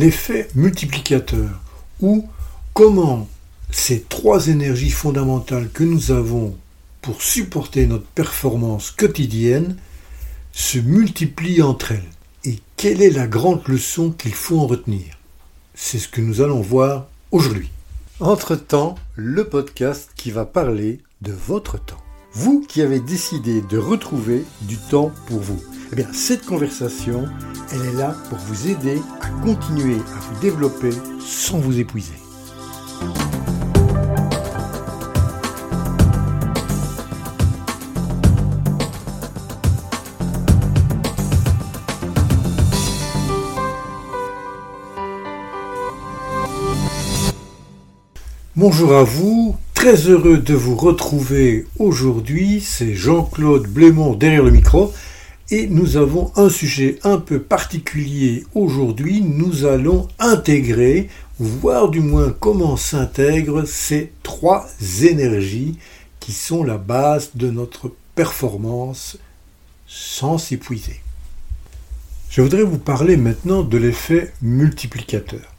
l'effet multiplicateur, ou comment ces trois énergies fondamentales que nous avons pour supporter notre performance quotidienne se multiplient entre elles. Et quelle est la grande leçon qu'il faut en retenir? C'est ce que nous allons voir aujourd'hui. Entre-temps, le podcast qui va parler de votre temps. Vous qui avez décidé de retrouver du temps pour vous. Eh bien, cette conversation, elle est là pour vous aider à continuer à vous développer sans vous épuiser. Bonjour à vous, très heureux de vous retrouver aujourd'hui. C'est Jean-Claude Blémont derrière le micro et nous avons un sujet un peu particulier aujourd'hui. Nous allons intégrer, voir du moins comment s'intègrent ces trois énergies qui sont la base de notre performance sans s'épuiser. Je voudrais vous parler maintenant de l'effet multiplicateur.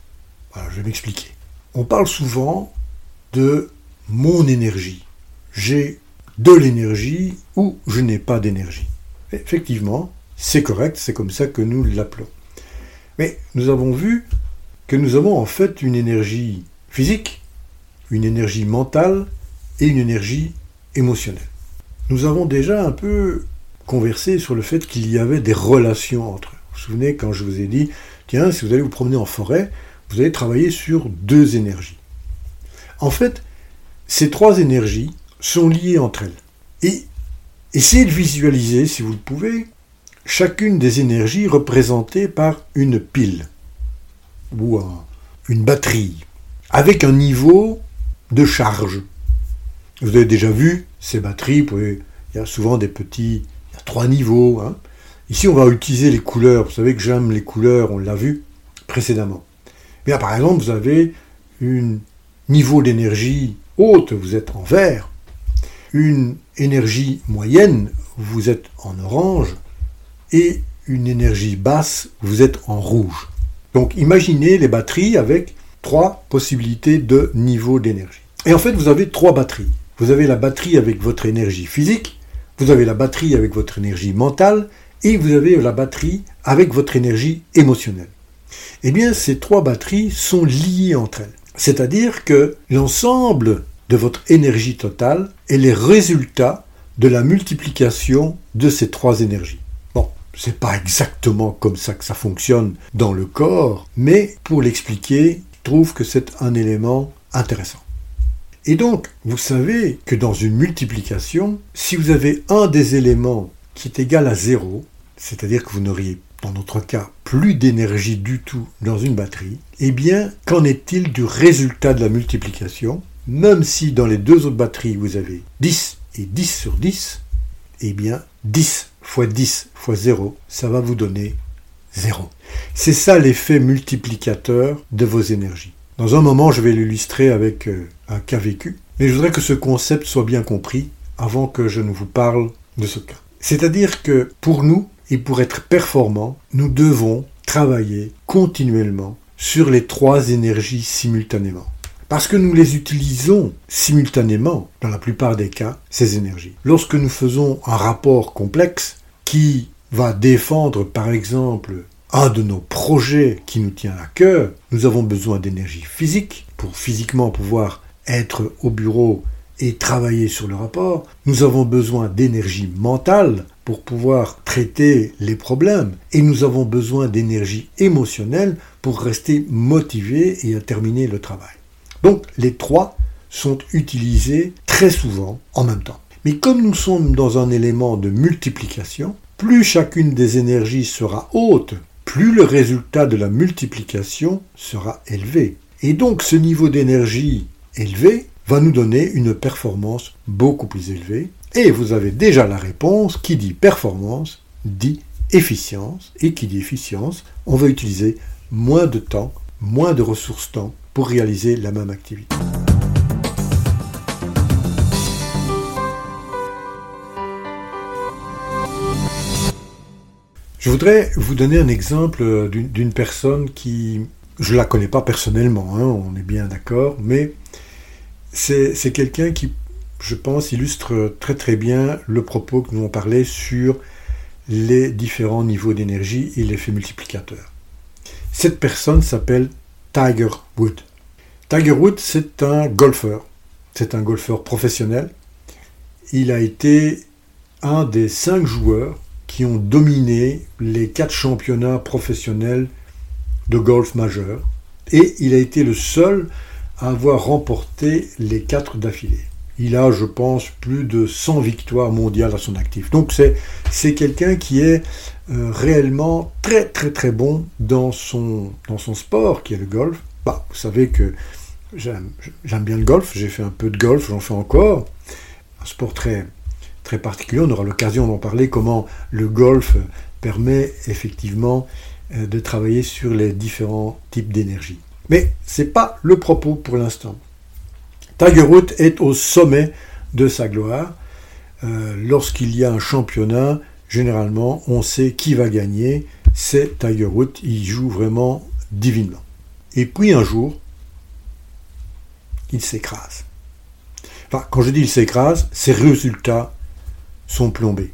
Voilà, je vais m'expliquer. On parle souvent de mon énergie. J'ai de l'énergie ou je n'ai pas d'énergie. Effectivement, c'est correct, c'est comme ça que nous l'appelons. Mais nous avons vu que nous avons en fait une énergie physique, une énergie mentale et une énergie émotionnelle. Nous avons déjà un peu conversé sur le fait qu'il y avait des relations entre eux. Vous vous souvenez quand je vous ai dit, tiens, si vous allez vous promener en forêt, vous allez travailler sur deux énergies. En fait, ces trois énergies sont liées entre elles. Essayez de visualiser, si vous le pouvez, chacune des énergies représentées par une pile ou une batterie avec un niveau de charge. Vous avez déjà vu ces batteries, il y a souvent des petits, il y a trois niveaux. Hein. Ici, on va utiliser les couleurs. Vous savez que j'aime les couleurs, on l'a vu précédemment. Bien, par exemple, vous avez une niveau d'énergie haute, vous êtes en vert. Une énergie moyenne, vous êtes en orange. Et une énergie basse, vous êtes en rouge. Donc imaginez les batteries avec trois possibilités de niveau d'énergie. Et en fait, vous avez trois batteries. Vous avez la batterie avec votre énergie physique, vous avez la batterie avec votre énergie mentale, et vous avez la batterie avec votre énergie émotionnelle. Eh bien, ces trois batteries sont liées entre elles. C'est-à-dire que l'ensemble de votre énergie totale est les résultats de la multiplication de ces trois énergies. Bon, c'est pas exactement comme ça que ça fonctionne dans le corps, mais pour l'expliquer, je trouve que c'est un élément intéressant. Et donc, vous savez que dans une multiplication, si vous avez un des éléments qui est égal à zéro, c'est-à-dire que vous n'auriez dans notre cas, plus d'énergie du tout dans une batterie, eh bien, qu'en est-il du résultat de la multiplication? Même si dans les deux autres batteries, vous avez 10 et 10 sur 10, eh bien, 10 fois 10 fois 0, ça va vous donner 0. C'est ça l'effet multiplicateur de vos énergies. Dans un moment, je vais l'illustrer avec euh, un cas vécu, mais je voudrais que ce concept soit bien compris avant que je ne vous parle de ce cas. C'est-à-dire que pour nous, et pour être performant, nous devons travailler continuellement sur les trois énergies simultanément. Parce que nous les utilisons simultanément, dans la plupart des cas, ces énergies. Lorsque nous faisons un rapport complexe qui va défendre, par exemple, un de nos projets qui nous tient à cœur, nous avons besoin d'énergie physique pour physiquement pouvoir être au bureau et travailler sur le rapport. Nous avons besoin d'énergie mentale pour pouvoir traiter les problèmes et nous avons besoin d'énergie émotionnelle pour rester motivés et à terminer le travail. Donc les trois sont utilisés très souvent en même temps. Mais comme nous sommes dans un élément de multiplication, plus chacune des énergies sera haute, plus le résultat de la multiplication sera élevé. Et donc ce niveau d'énergie élevé va nous donner une performance beaucoup plus élevée. Et vous avez déjà la réponse qui dit performance dit efficience. Et qui dit efficience, on va utiliser moins de temps, moins de ressources temps pour réaliser la même activité. Je voudrais vous donner un exemple d'une personne qui Je ne la connais pas personnellement, hein, on est bien d'accord, mais c'est quelqu'un qui, je pense, illustre très très bien le propos que nous avons parlé sur les différents niveaux d'énergie et l'effet multiplicateur. Cette personne s'appelle Tiger Wood. Tiger Woods, c'est un golfeur. C'est un golfeur professionnel. Il a été un des cinq joueurs qui ont dominé les quatre championnats professionnels de golf majeur. Et il a été le seul à avoir remporté les quatre d'affilée. Il a, je pense, plus de 100 victoires mondiales à son actif. Donc c'est quelqu'un qui est euh, réellement très très très bon dans son, sport, qui est le golf. Bah, vous savez que j'aime bien le golf, j'ai fait un peu de golf, j'en fais encore. Un sport très, très particulier, on aura l'occasion d'en parler, comment le golf permet effectivement euh, de travailler sur les différents types d'énergie. Mais ce n'est pas le propos pour l'instant. Tiger Woods est au sommet de sa gloire. Euh, lorsqu'il y a un championnat, généralement, on sait qui va gagner. C'est Tiger Woods. Il joue vraiment divinement. Et puis un jour, il s'écrase. Enfin, quand je dis il s'écrase, ses résultats sont plombés.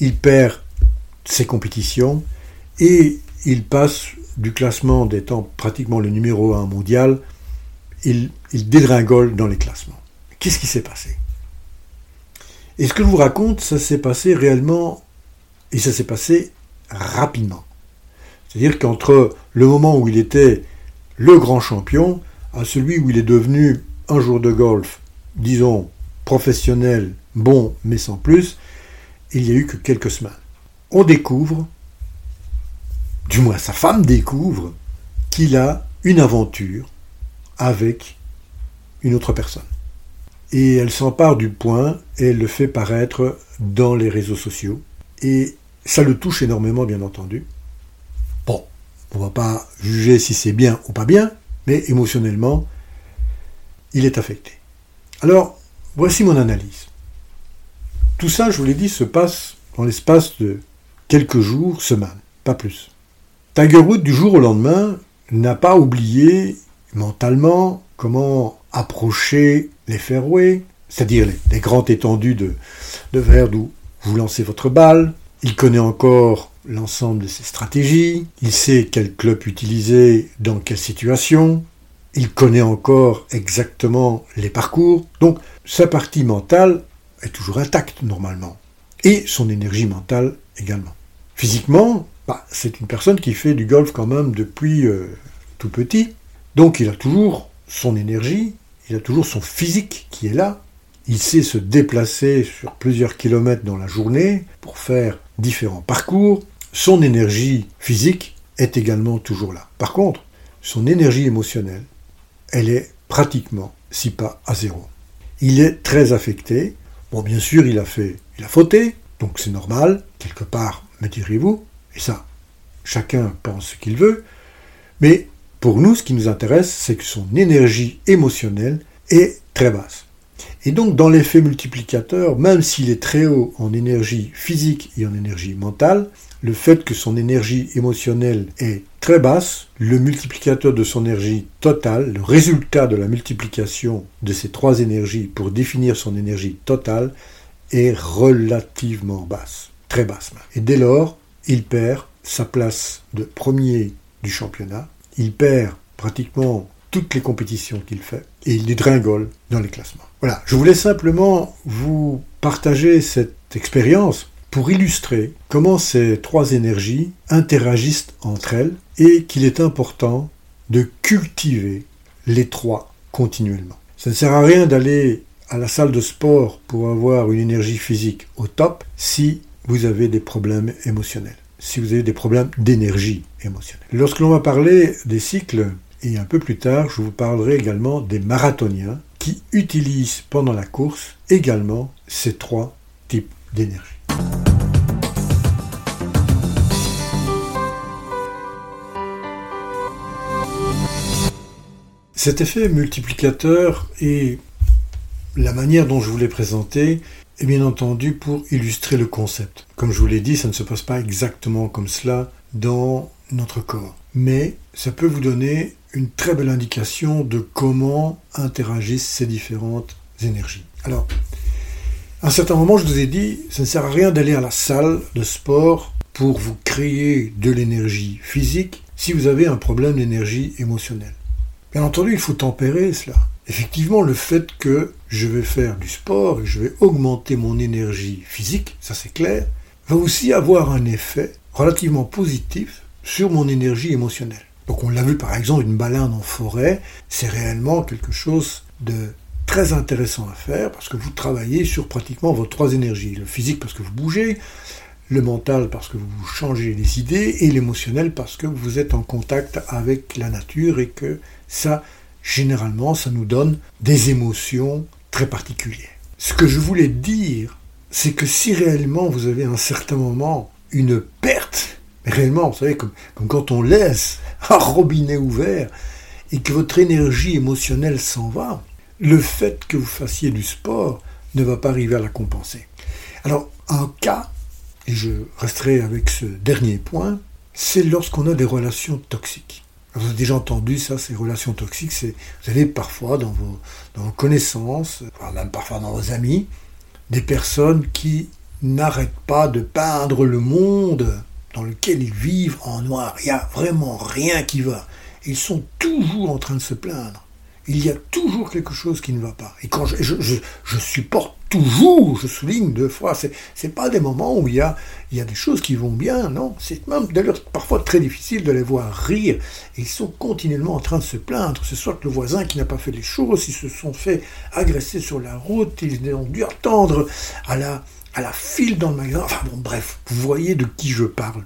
Il perd ses compétitions et il passe du classement d'étant pratiquement le numéro 1 mondial il, dégringole dans les classements. Qu'est-ce qui s'est passé? Et ce que je vous raconte, ça s'est passé réellement, et ça s'est passé rapidement. C'est-à-dire qu'entre le moment où il était le grand champion à celui où il est devenu un jour de golf, disons, professionnel, bon, mais sans plus, il n'y a eu que quelques semaines. On découvre, du moins sa femme découvre, qu'il a une aventure avec une autre personne. Et elle s'empare du point et le fait paraître dans les réseaux sociaux. Et ça le touche énormément, bien entendu. Bon, on va pas juger si c'est bien ou pas bien, mais émotionnellement, il est affecté. Alors, voici mon analyse. Tout ça, je vous l'ai dit, se passe dans l'espace de quelques jours, semaines, pas plus. Tiger Woods, du jour au lendemain, n'a pas oublié mentalement comment approcher les fairways, c'est-à-dire les, grandes étendues de, de verre d'où vous lancez votre balle. Il connaît encore l'ensemble de ses stratégies, il sait quel club utiliser dans quelle situation, il connaît encore exactement les parcours, donc sa partie mentale est toujours intacte normalement, et son énergie mentale également. Physiquement, bah, c'est une personne qui fait du golf quand même depuis euh, tout petit, donc il a toujours son énergie, il a toujours son physique qui est là. Il sait se déplacer sur plusieurs kilomètres dans la journée pour faire différents parcours. Son énergie physique est également toujours là. Par contre, son énergie émotionnelle, elle est pratiquement, si pas à zéro. Il est très affecté. Bon, bien sûr, il a fait, il a fauté, donc c'est normal, quelque part, me direz-vous, et ça, chacun pense ce qu'il veut, mais pour nous, ce qui nous intéresse, c'est que son énergie émotionnelle est très basse. Et donc, dans l'effet multiplicateur, même s'il est très haut en énergie physique et en énergie mentale, le fait que son énergie émotionnelle est très basse, le multiplicateur de son énergie totale, le résultat de la multiplication de ces trois énergies pour définir son énergie totale, est relativement basse, très basse. Et dès lors, il perd sa place de premier du championnat il perd pratiquement toutes les compétitions qu'il fait et il dégringole dans les classements. Voilà, je voulais simplement vous partager cette expérience pour illustrer comment ces trois énergies interagissent entre elles et qu'il est important de cultiver les trois continuellement. Ça ne sert à rien d'aller à la salle de sport pour avoir une énergie physique au top si vous avez des problèmes émotionnels si vous avez des problèmes d'énergie émotionnelle. Lorsque l'on va parler des cycles, et un peu plus tard, je vous parlerai également des marathoniens qui utilisent pendant la course également ces trois types d'énergie. Cet effet multiplicateur et la manière dont je vous l'ai présenté et bien entendu pour illustrer le concept. Comme je vous l'ai dit, ça ne se passe pas exactement comme cela dans notre corps. Mais ça peut vous donner une très belle indication de comment interagissent ces différentes énergies. Alors, à un certain moment, je vous ai dit, ça ne sert à rien d'aller à la salle de sport pour vous créer de l'énergie physique si vous avez un problème d'énergie émotionnelle. Bien entendu, il faut tempérer cela. Effectivement, le fait que je vais faire du sport et je vais augmenter mon énergie physique, ça c'est clair, va aussi avoir un effet relativement positif sur mon énergie émotionnelle. Donc on l'a vu par exemple, une balade en forêt, c'est réellement quelque chose de très intéressant à faire parce que vous travaillez sur pratiquement vos trois énergies. Le physique parce que vous bougez, le mental parce que vous changez les idées et l'émotionnel parce que vous êtes en contact avec la nature et que ça, généralement, ça nous donne des émotions très particulières. Ce que je voulais dire, c'est que si réellement vous avez à un certain moment une perte, réellement, vous savez, comme, quand on laisse un robinet ouvert et que votre énergie émotionnelle s'en va, le fait que vous fassiez du sport ne va pas arriver à la compenser. Alors, un cas, et je resterai avec ce dernier point, c'est lorsqu'on a des relations toxiques. Vous avez déjà entendu ça, ces relations toxiques, c'est, vous avez parfois dans vos, dans vos connaissances, même parfois dans vos amis, des personnes qui n'arrêtent pas de peindre le monde dans lequel ils vivent en noir. Il n'y a vraiment rien qui va. Ils sont toujours en train de se plaindre il y a toujours quelque chose qui ne va pas. Et quand je, je, supporte toujours, je souligne deux fois, c'est, c'est pas des moments où il y a, des choses qui vont bien, non. C'est même d'ailleurs parfois très difficile de les voir rire. ils sont continuellement en train de se plaindre. Ce soit que le voisin qui n'a pas fait les choses, ils se sont fait agresser sur la route, ils ont dû attendre à la file dans le magasin. Enfin bon, bref, vous voyez de qui je parle.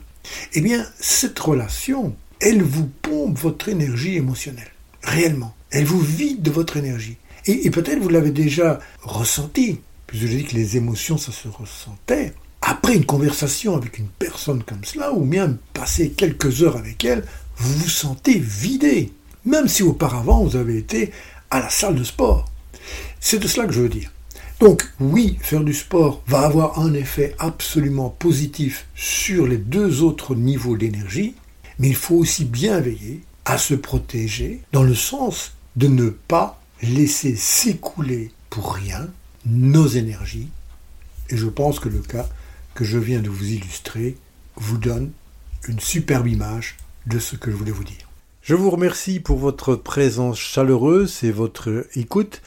Eh bien, cette relation, elle vous pompe votre énergie émotionnelle. Réellement. Elle vous vide de votre énergie. Et, peut-être vous l'avez déjà ressenti, puisque je dis que les émotions, ça se ressentait. Après une conversation avec une personne comme cela, ou bien passer quelques heures avec elle, vous vous sentez vidé. Même si auparavant vous avez été à la salle de sport. C'est de cela que je veux dire. Donc oui, faire du sport va avoir un effet absolument positif sur les deux autres niveaux d'énergie, mais il faut aussi bien veiller à se protéger dans le sens de ne pas laisser s'écouler pour rien nos énergies. Et je pense que le cas que je viens de vous illustrer vous donne une superbe image de ce que je voulais vous dire. Je vous remercie pour votre présence chaleureuse et votre écoute.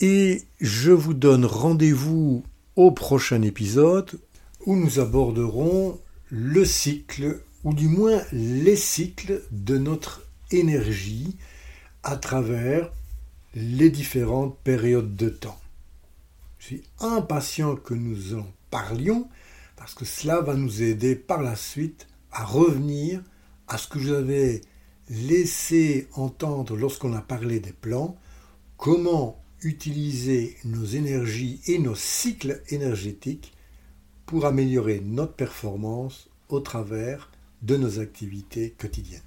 Et je vous donne rendez-vous au prochain épisode où nous aborderons le cycle, ou du moins les cycles de notre énergie à travers les différentes périodes de temps. Suis impatient que nous en parlions parce que cela va nous aider par la suite à revenir à ce que je vous avais laissé entendre lorsqu'on a parlé des plans, comment utiliser nos énergies et nos cycles énergétiques pour améliorer notre performance au travers de nos activités quotidiennes.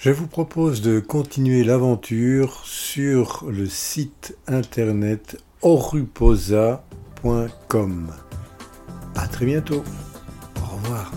Je vous propose de continuer l'aventure sur le site internet oruposa.com. À très bientôt. Au revoir.